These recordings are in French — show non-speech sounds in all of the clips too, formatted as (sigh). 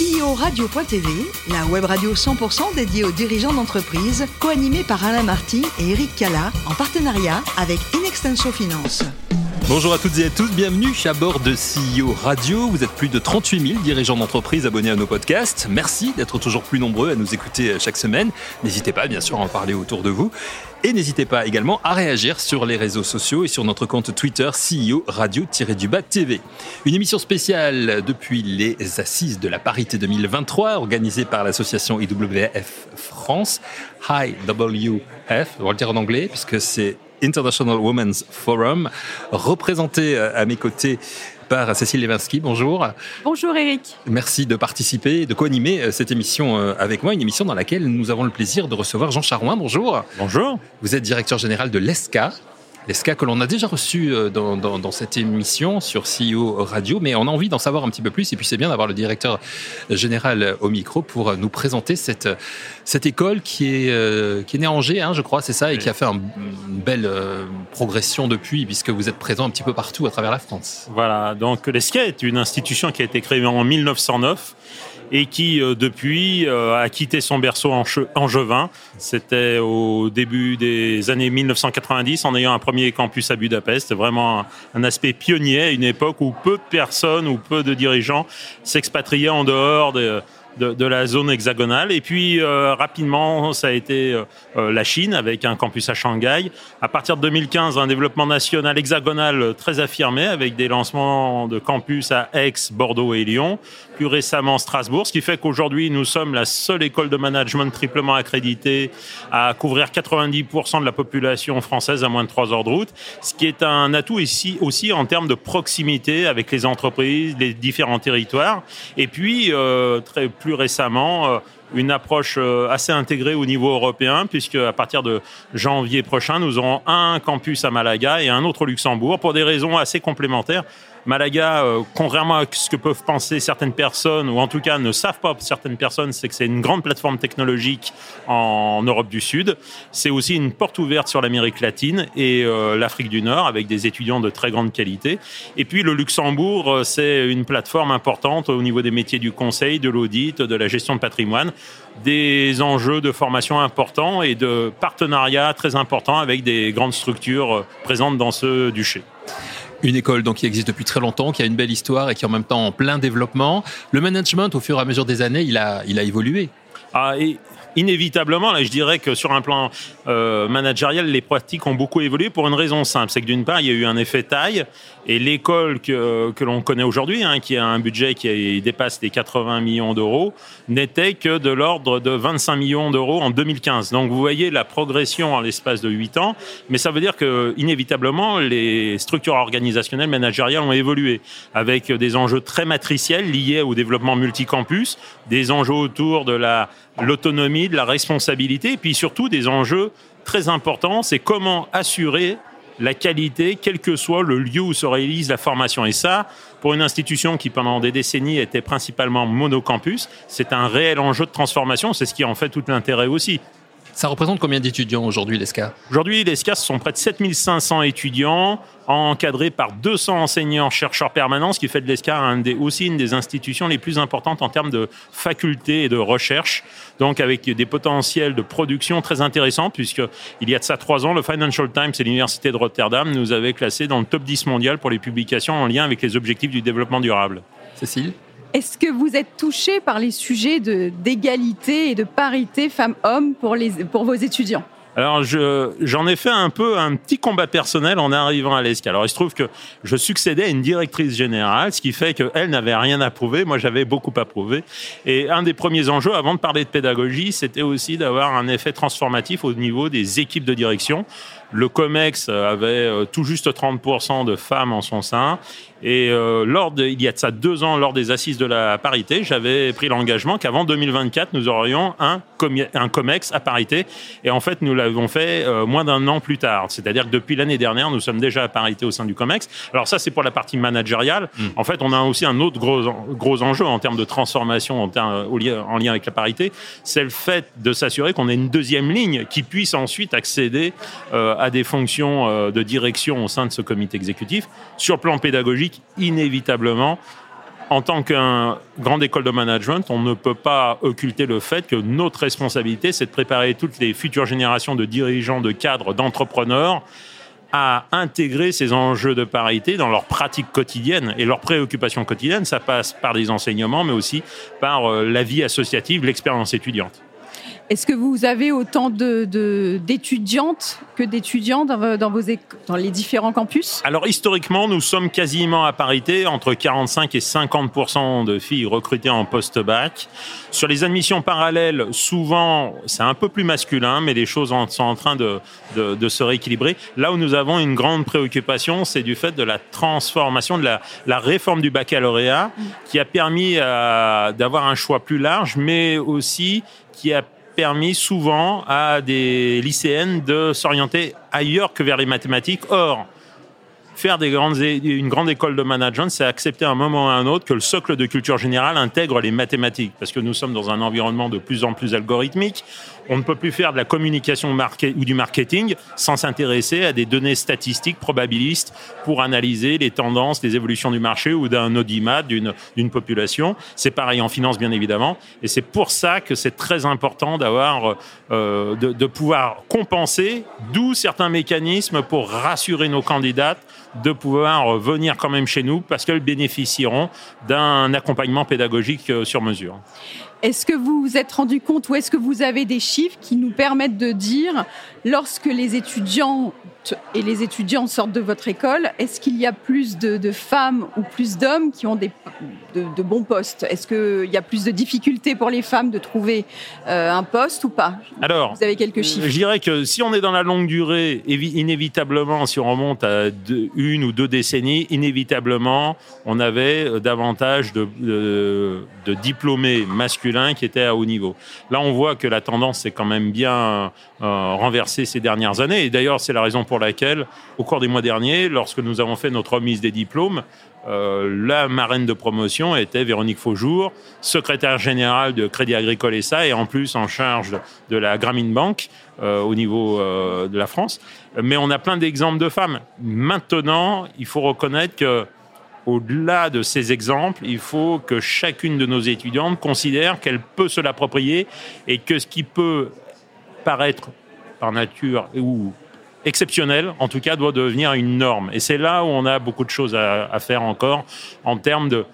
CEO Radio.tv, la web radio 100% dédiée aux dirigeants d'entreprise, co-animée par Alain Marty et Eric Cala, en partenariat avec Inextenso Finance. Bonjour à toutes et à tous, bienvenue à bord de CEO Radio. Vous êtes plus de 38 000 dirigeants d'entreprise abonnés à nos podcasts. Merci d'être toujours plus nombreux à nous écouter chaque semaine. N'hésitez pas, bien sûr, à en parler autour de vous. Et n'hésitez pas également à réagir sur les réseaux sociaux et sur notre compte Twitter CEO Radio-du-Bas TV. Une émission spéciale depuis les Assises de la parité 2023 organisée par l'association IWF France, IWF, on va le dire en anglais puisque c'est International Women's Forum, représenté euh, à mes côtés par Cécile Levinsky. Bonjour. Bonjour Eric. Merci de participer, de co-animer euh, cette émission euh, avec moi, une émission dans laquelle nous avons le plaisir de recevoir Jean Charouin. Bonjour. Bonjour. Vous êtes directeur général de l'ESCA, l'ESCA que l'on a déjà reçu dans, dans, cette émission sur CEO Radio, mais on a envie d'en savoir un petit peu plus. Et puis c'est bien d'avoir le directeur général au micro pour nous présenter cette, cette école qui est, euh, qui est née à Angers, hein, je crois, c'est ça, et qui a fait une belle euh, progression depuis, puisque vous êtes présent un petit peu partout à travers la France. Voilà, donc l'ESCA est une institution qui a été créée en 1909 et qui euh, depuis a quitté son berceau en angevin. C'était au début des années 1990 en ayant un premier campus à Budapest. Vraiment un, aspect pionnier à une époque où peu de personnes ou peu de dirigeants s'expatriaient en dehors de de, la zone hexagonale. Et puis euh, rapidement, ça a été euh, euh, la Chine avec un campus à Shanghai. À partir de 2015, un développement national hexagonal très affirmé avec des lancements de campus à Aix, Bordeaux et Lyon. Plus récemment Strasbourg, ce qui fait qu'aujourd'hui nous sommes la seule école de management triplement accréditée à couvrir 90% de la population française à moins de 3 heures de route, ce qui est un atout ici aussi en termes de proximité avec les entreprises, les différents territoires. Et puis plus récemment euh, une approche euh, assez intégrée au niveau européen, puisque à partir de janvier prochain, nous aurons un campus à Malaga et un autre au Luxembourg, pour des raisons assez complémentaires. Malaga, euh, contrairement à ce que peuvent penser certaines personnes, ou en tout cas ne savent pas certaines personnes, c'est que c'est une grande plateforme technologique en Europe du Sud. C'est aussi une porte ouverte sur l'Amérique latine et euh, l'Afrique du Nord, avec des étudiants de très grande qualité. Et puis le Luxembourg, euh, c'est une plateforme importante au niveau des métiers du conseil, de l'audit, de la gestion de patrimoine, des enjeux de formation importants et de partenariats très importants avec des grandes structures présentes dans ce duché. Une école donc qui existe depuis très longtemps, qui a une belle histoire et qui est en même temps en plein développement. Le management, au fur et à mesure des années, il a, il a évolué. Ah, inévitablement, là, je dirais que sur un plan euh, managérial, les pratiques ont beaucoup évolué pour une raison simple. C'est que d'une part, il y a eu un effet taille et l'école que, que l'on connaît aujourd'hui, hein, qui a un budget qui dépasse les 80 millions d'euros, n'était que de l'ordre de 25 millions d'euros en 2015. Donc vous voyez la progression en l'espace de 8 ans, mais ça veut dire que inévitablement, les structures organisationnelles managériales ont évolué avec des enjeux très matriciels liés au développement multicampus, des enjeux autour de la l'autonomie, de la responsabilité, et puis surtout des enjeux très importants, c'est comment assurer la qualité, quel que soit le lieu où se réalise la formation. Et ça, pour une institution qui pendant des décennies était principalement monocampus, c'est un réel enjeu de transformation, c'est ce qui en fait tout l'intérêt aussi. Ça représente combien d'étudiants aujourd'hui, l'ESCA Aujourd'hui, l'ESCA, ce sont près de 7500 étudiants, encadrés par 200 enseignants-chercheurs permanents, ce qui fait de l'ESCA aussi une des institutions les plus importantes en termes de faculté et de recherche, donc avec des potentiels de production très intéressants, puisqu'il y a de ça trois ans, le Financial Times et l'Université de Rotterdam nous avaient classés dans le top 10 mondial pour les publications en lien avec les objectifs du développement durable. Cécile? Est-ce que vous êtes touché par les sujets d'égalité et de parité femmes-hommes pour, pour vos étudiants? Alors, j'en ai fait un peu un petit combat personnel en arrivant à l'ESCA. Alors, il se trouve que je succédais à une directrice générale, ce qui fait qu'elle n'avait rien à prouver. Moi, j'avais beaucoup à prouver. Et un des premiers enjeux, avant de parler de pédagogie, c'était aussi d'avoir un effet transformatif au niveau des équipes de direction. Le COMEX avait euh, tout juste 30% de femmes en son sein. Et euh, lors de, il y a de ça deux ans, lors des assises de la parité, j'avais pris l'engagement qu'avant 2024, nous aurions un, un COMEX à parité. Et en fait, nous l'avons fait euh, moins d'un an plus tard. C'est-à-dire que depuis l'année dernière, nous sommes déjà à parité au sein du COMEX. Alors ça, c'est pour la partie managériale. Hmm. En fait, on a aussi un autre gros, gros enjeu en termes de transformation en, en lien avec la parité. C'est le fait de s'assurer qu'on ait une deuxième ligne qui puisse ensuite accéder euh, à des fonctions de direction au sein de ce comité exécutif. Sur plan pédagogique, inévitablement, en tant qu'un grande école de management, on ne peut pas occulter le fait que notre responsabilité, c'est de préparer toutes les futures générations de dirigeants, de cadres, d'entrepreneurs à intégrer ces enjeux de parité dans leur pratique quotidienne et leurs préoccupations quotidiennes. Ça passe par des enseignements, mais aussi par euh, la vie associative, l'expérience étudiante. Est-ce que vous avez autant d'étudiantes que d'étudiants dans, dans, les différents campus? Alors historiquement, nous sommes quasiment à parité, entre 45 et 50% de filles recrutées en post-bac. Sur les admissions parallèles, souvent, c'est un peu plus masculin, mais les choses sont en train de, se rééquilibrer. Là où nous avons une grande préoccupation, c'est du fait de la transformation, de la, la réforme du baccalauréat, qui a permis euh, d'avoir un choix plus large, mais aussi qui a permis souvent à des lycéennes de s'orienter ailleurs que vers les mathématiques. Or, faire une grande école de management, c'est accepter à un moment ou à un autre que le socle de culture générale intègre les mathématiques. Parce que nous sommes dans un environnement de plus en plus algorithmique. On ne peut plus faire de la communication ou du marketing sans s'intéresser à des données statistiques probabilistes pour analyser les tendances, les évolutions du marché ou d'un audimat d'une population. C'est pareil en finance, bien évidemment. Et c'est pour ça que c'est très important d'avoir, euh, de, de pouvoir compenser, d'où certains mécanismes pour rassurer nos candidates de pouvoir venir quand même chez nous parce qu'elles bénéficieront d'un accompagnement pédagogique euh, sur mesure. Est-ce que vous vous êtes rendu compte ou est-ce que vous avez des chiffres qui nous permettent de dire, lorsque les étudiants et les étudiants sortent de votre école, est-ce qu'il y a plus de, femmes ou plus d'hommes qui ont des, de, bons postes? Est-ce qu'il y a plus de difficultés pour les femmes de trouver euh, un poste ou pas? Alors, vous avez quelques chiffres. Je dirais que si on est dans la longue durée, inévitablement, si on remonte à une ou deux décennies, inévitablement, on avait euh, davantage de, de diplômés masculins qui étaient à haut niveau. Là, on voit que la tendance s'est quand même bien euh, renversée ces dernières années. Et d'ailleurs, c'est la raison pour laquelle, au cours des mois derniers, lorsque nous avons fait notre remise des diplômes, euh, la marraine de promotion était Véronique Faujour, secrétaire générale de Crédit Agricole SA et en plus en charge de la Grameen Bank euh, au niveau de la France. Mais on a plein d'exemples de femmes. Maintenant, il faut reconnaître que au-delà de ces exemples, il faut que chacune de nos étudiantes considère qu'elle peut se l'approprier et que ce qui peut paraître par nature ou exceptionnel, en tout cas, doit devenir une norme. Et c'est là où on a beaucoup de choses à, faire encore en termes de,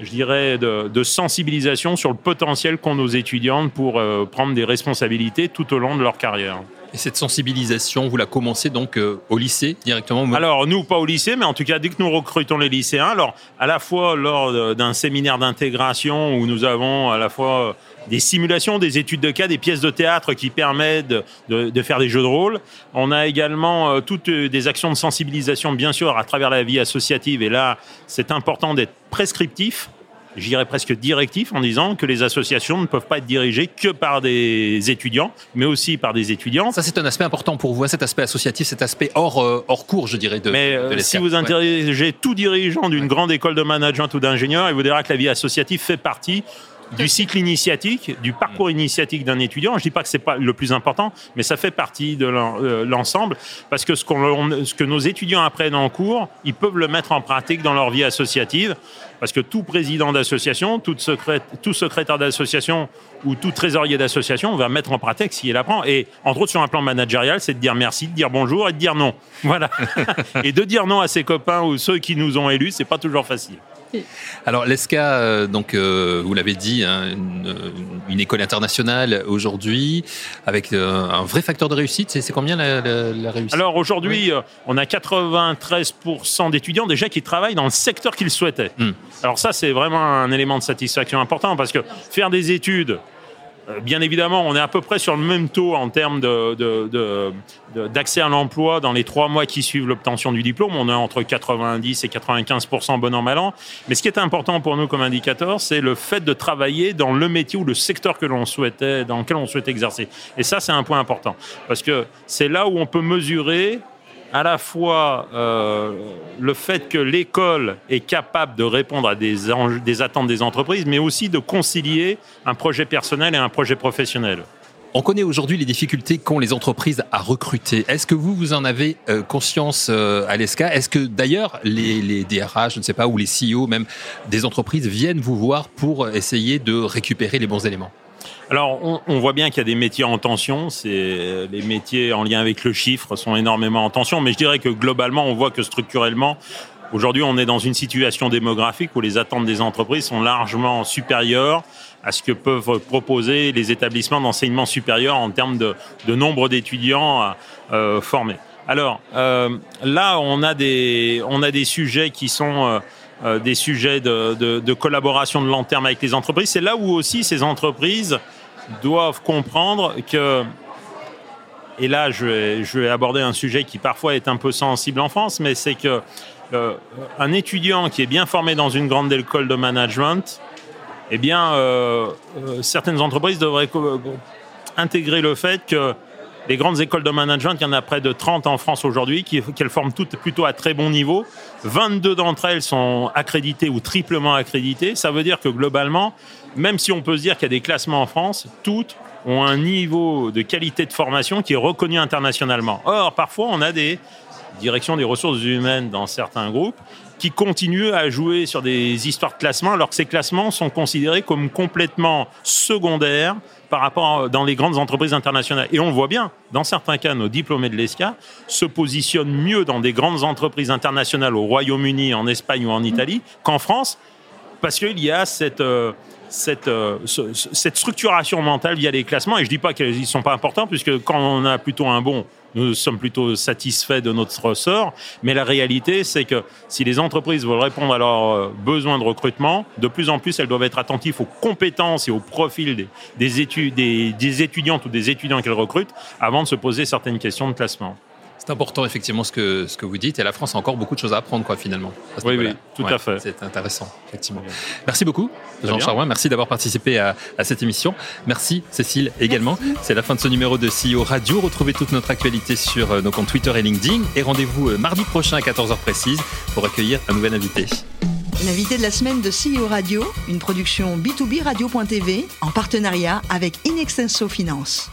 je dirais, de, sensibilisation sur le potentiel qu'ont nos étudiantes pour euh, prendre des responsabilités tout au long de leur carrière. Et cette sensibilisation, vous la commencez donc euh, au lycée directement Alors nous, pas au lycée, mais en tout cas, dès que nous recrutons les lycéens, alors à la fois lors d'un séminaire d'intégration où nous avons à la fois des simulations, des études de cas, des pièces de théâtre qui permettent de, faire des jeux de rôle. On a également euh, toutes des actions de sensibilisation, bien sûr, à travers la vie associative. Et là, c'est important d'être prescriptif j'irais presque directif en disant que les associations ne peuvent pas être dirigées que par des étudiants, mais aussi par des étudiants. Ça, c'est un aspect important pour vous, hein, cet aspect associatif, cet aspect hors, euh, hors cours, je dirais, de, mais, euh, si vous interrogez tout dirigeant d'une grande école de management ou d'ingénieur, il vous dira que la vie associative fait partie du cycle initiatique, du parcours mm. initiatique d'un étudiant. Je dis pas que c'est pas le plus important, mais ça fait partie de euh, l'ensemble parce que ce, ce que nos étudiants apprennent en cours, ils peuvent le mettre en pratique dans leur vie associative parce que tout président d'association, tout, tout secrétaire d'association ou tout trésorier d'association va mettre en pratique s'il apprend. Et entre autres, sur un plan managérial, c'est de dire merci, de dire bonjour et de dire non. Voilà. (laughs) et de dire non à ses copains ou ceux qui nous ont élus, c'est pas toujours facile. (laughs) Alors l'ESCA, euh, donc euh, vous l'avez dit, hein, une, école internationale aujourd'hui avec euh, un vrai facteur de réussite. C'est combien la, réussite? Alors aujourd'hui, on a 93% d'étudiants déjà qui travaillent dans le secteur qu'ils souhaitaient. Hmm. Alors ça, c'est vraiment un élément de satisfaction important parce que faire des études euh, bien évidemment, on est à peu près sur le même taux en termes d'accès à l'emploi dans les trois mois qui suivent l'obtention du diplôme. On est entre 90 et 95% bon an, mal an. Mais ce qui est important pour nous comme indicateur, c'est le fait de travailler dans le métier ou le secteur que l'on souhaitait, dans lequel on souhaitait exercer. Et ça, c'est un point important. Parce que c'est là où on peut mesurer à la fois euh, le fait que l'école est capable de répondre à des, attentes des entreprises, mais aussi de concilier un projet personnel et un projet professionnel. On connaît aujourd'hui les difficultés qu'ont les entreprises à recruter. Est-ce que vous, vous en avez euh, conscience euh, à l'ESCA? Est-ce que d'ailleurs les, les, DRH, je ne sais pas, ou les CEO même des entreprises viennent vous voir pour essayer de récupérer les bons éléments? Alors, on, on, voit bien qu'il y a des métiers en tension. C'est les métiers en lien avec le chiffre sont énormément en tension. Mais je dirais que globalement, on voit que structurellement, aujourd'hui, on est dans une situation démographique où les attentes des entreprises sont largement supérieures à ce que peuvent proposer les établissements d'enseignement supérieur en termes de, de nombre d'étudiants euh, formés. Alors euh, là, on a des on a des sujets qui sont euh, euh, des sujets de, de, de, collaboration de long terme avec les entreprises. C'est là où aussi ces entreprises doivent comprendre que et là, je vais, je vais aborder un sujet qui parfois est un peu sensible en France, mais c'est que euh, un étudiant qui est bien formé dans une grande école de management, eh bien, euh, euh, certaines entreprises devraient intégrer le fait que les grandes écoles de management, il y en a près de 30 en France aujourd'hui, qu'elles forment toutes plutôt à très bon niveau. 22 d'entre elles sont accréditées ou triplement accréditées. Ça veut dire que globalement, même si on peut se dire qu'il y a des classements en France, toutes ont un niveau de qualité de formation qui est reconnu internationalement. Or, parfois, on a des directions des ressources humaines dans certains groupes qui continuent à jouer sur des histoires de classement alors que ces classements sont considérés comme complètement secondaires par rapport dans les grandes entreprises internationales. Et on voit bien, dans certains cas, nos diplômés de l'ESCA se positionnent mieux dans des grandes entreprises internationales au Royaume-Uni, en Espagne ou en Italie qu'en France, parce qu'il y a cette... Euh, cette, euh, ce, cette structuration mentale via les classements. Et je dis pas qu'ils ne sont pas importants, puisque quand on a plutôt un bon, nous sommes plutôt satisfaits de notre sort. Mais la réalité, c'est que si les entreprises veulent répondre à leurs euh, besoins de recrutement, de plus en plus, elles doivent être attentives aux compétences et au profil des, des, des étudiantes ou des étudiants qu'elles recrutent avant de se poser certaines questions de classement. C'est important effectivement ce que, ce que vous dites et la France a encore beaucoup de choses à apprendre quoi finalement. Oui, oui, tout ouais, à fait. C'est intéressant effectivement. Merci beaucoup Jean Charlois, merci d'avoir participé à, à, cette émission. Merci Cécile également. C'est la fin de ce numéro de CEO Radio. Retrouvez toute notre actualité sur euh, nos comptes Twitter et LinkedIn et rendez-vous euh, mardi prochain à 14h précise pour accueillir un nouvel invité. L'invité de la semaine de CEO Radio, une production B2B Radio.tv en partenariat avec Inextenso Finance.